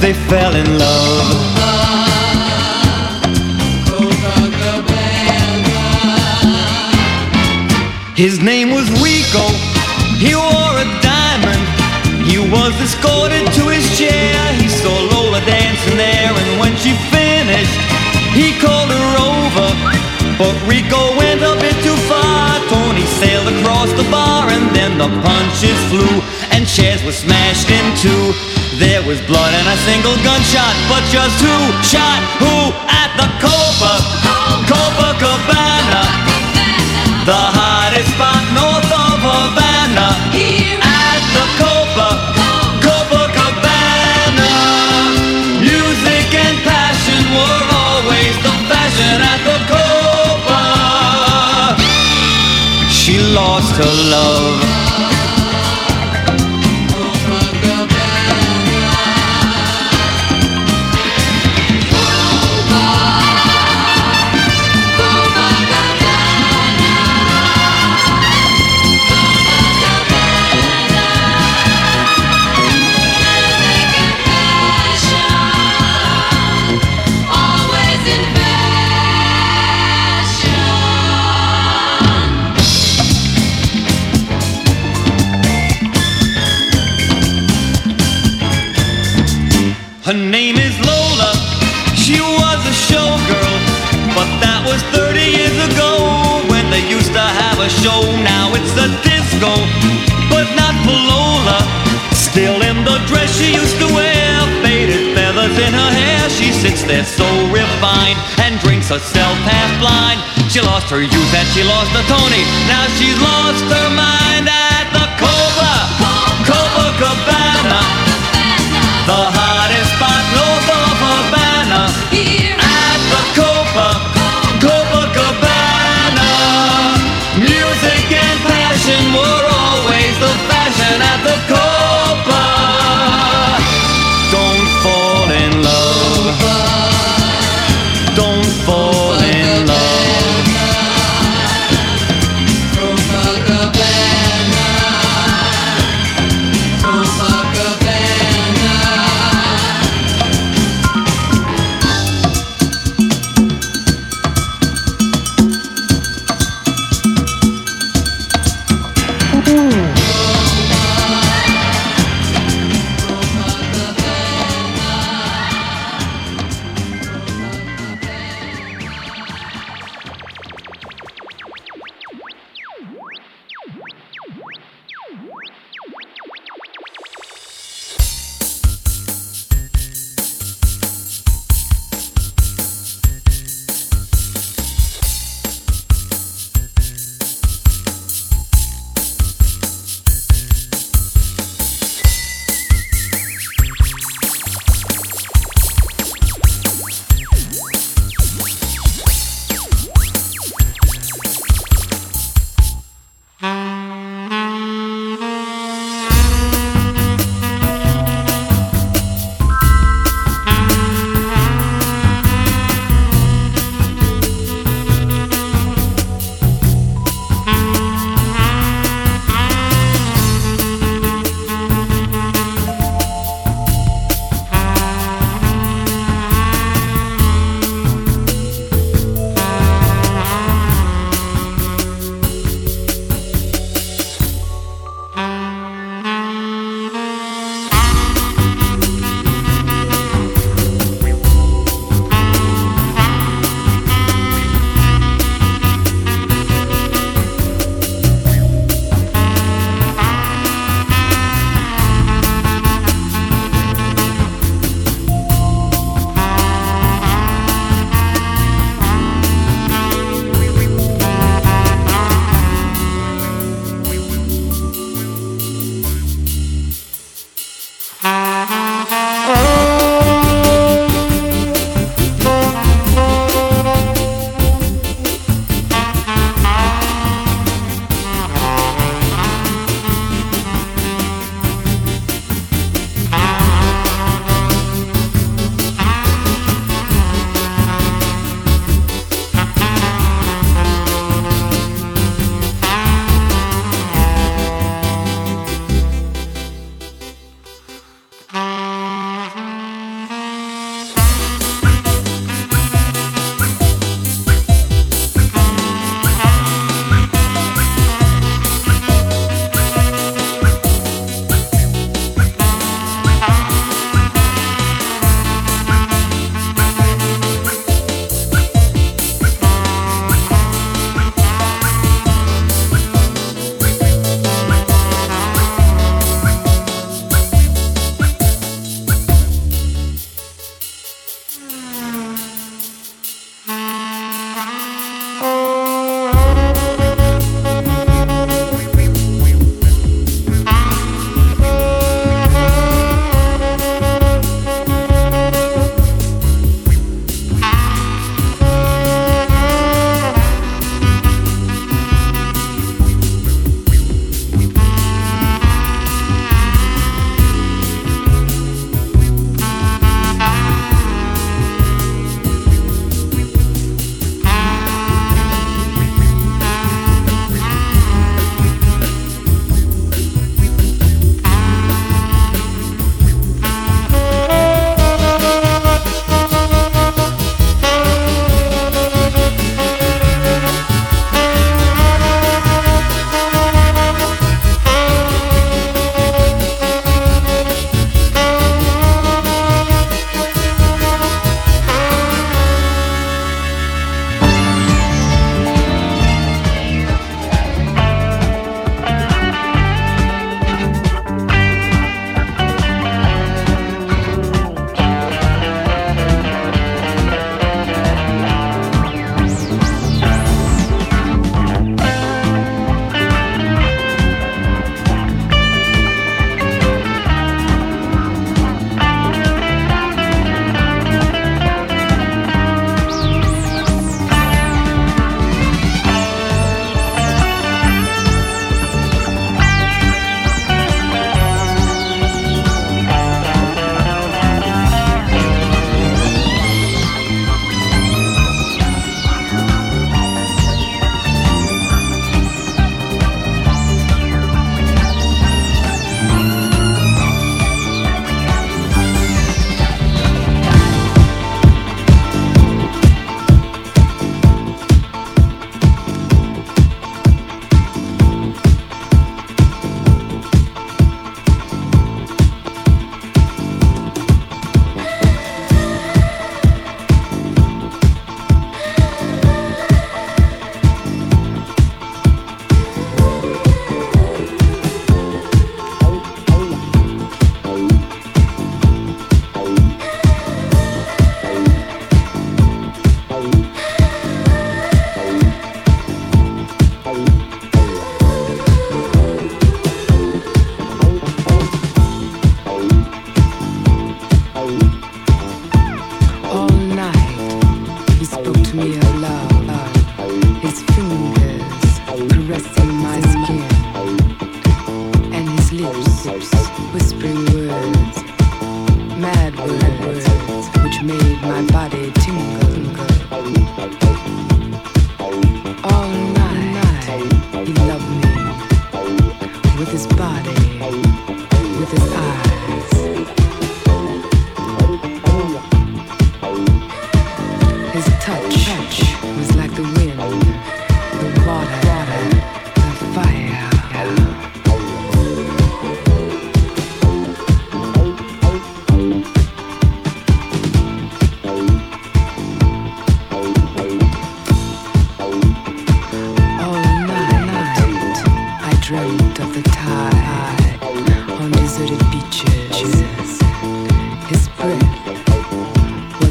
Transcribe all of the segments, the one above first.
They fell in love. His name was Rico. He wore a diamond. He was escorted to his chair. He saw Lola dancing there, and when she finished, he called her over. But Rico went a bit too far. Tony sailed across the bar, and then the punches flew, chairs were smashed in two. There was blood and a single gunshot, but just who shot who at the Copa, Copacabana? The hottest spot north of Havana. At the Copa, Copacabana Music and passion were always the fashion at the Copa. She lost her love There so refined and drinks herself half blind. She lost her youth and she lost her Tony. Now she's lost her mind at the Copa, Copacabana.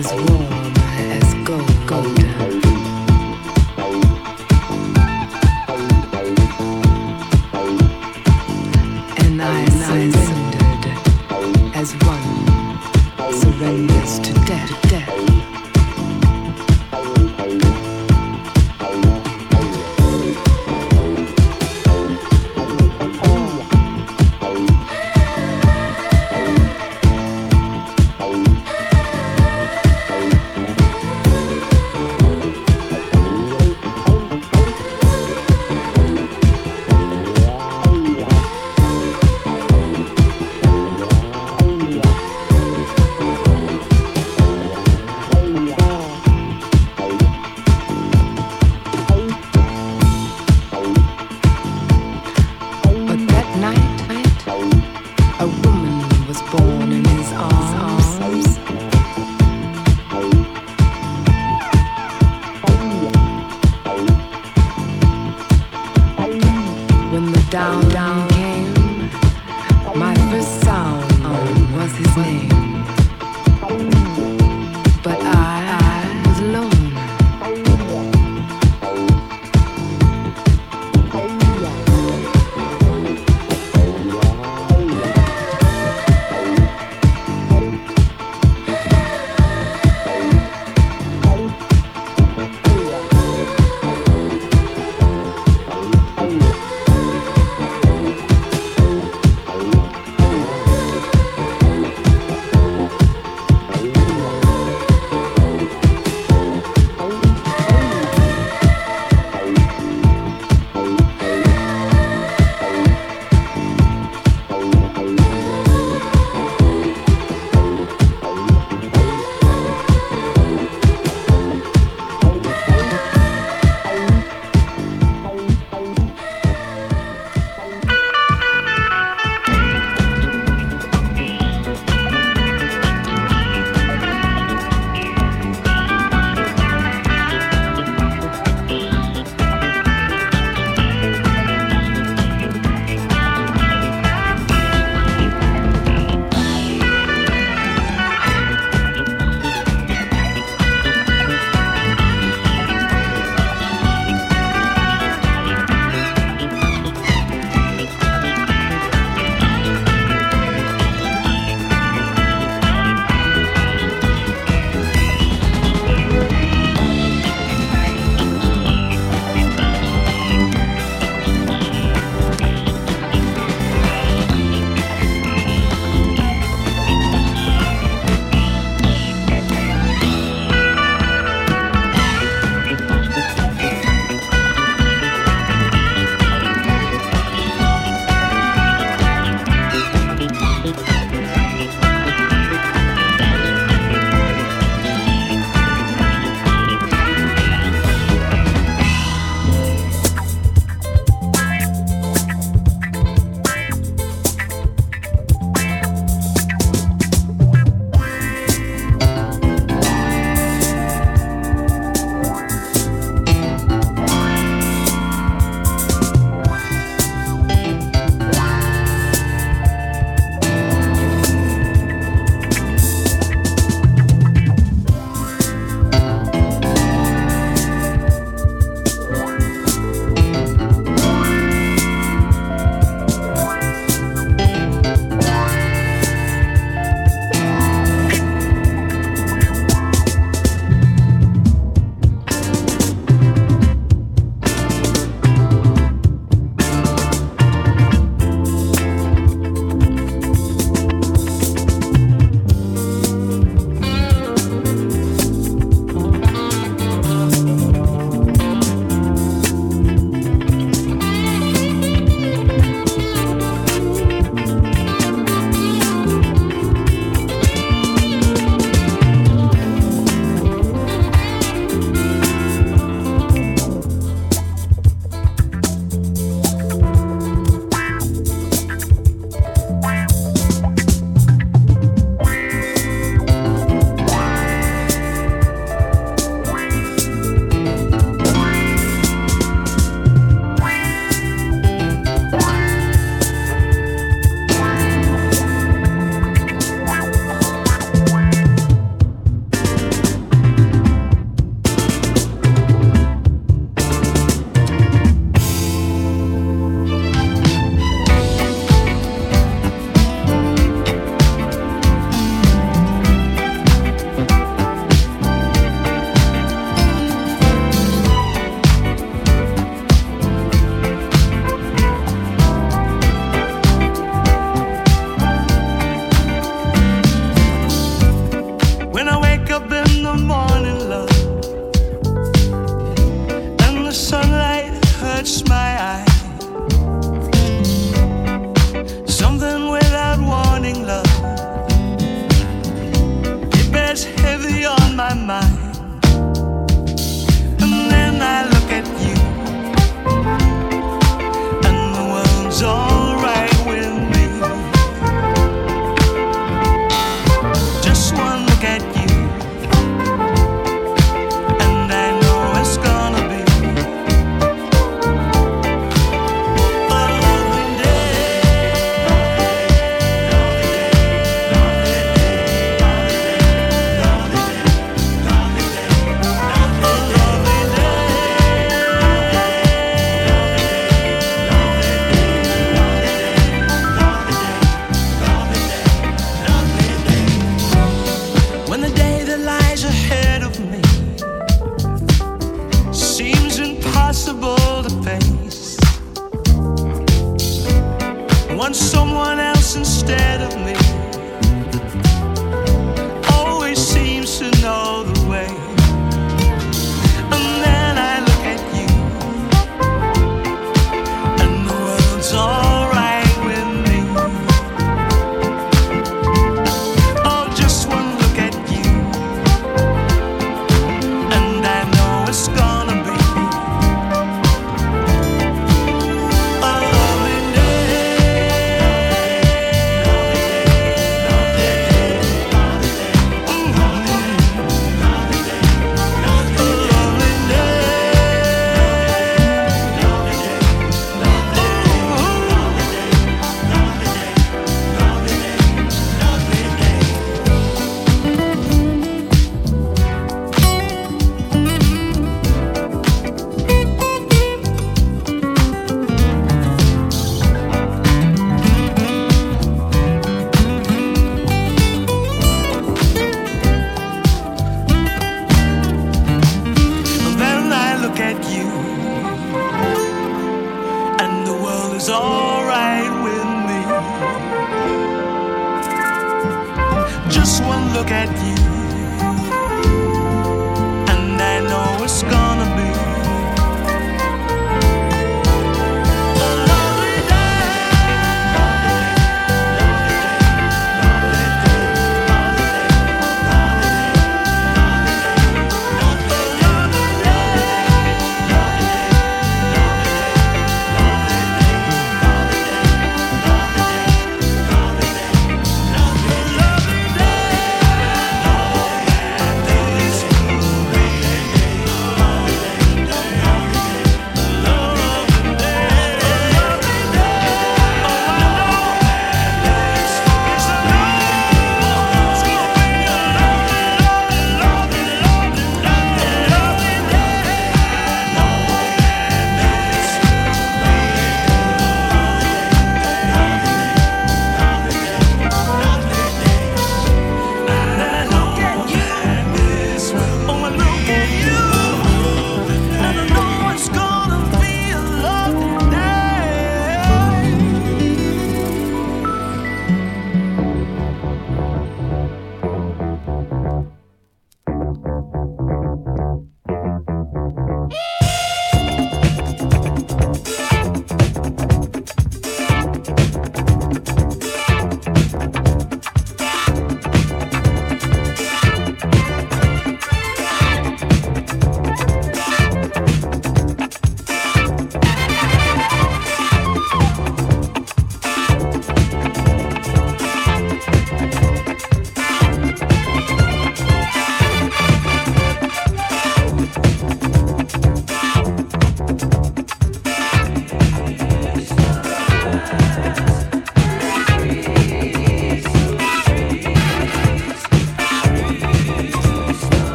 As warm as gold, golden.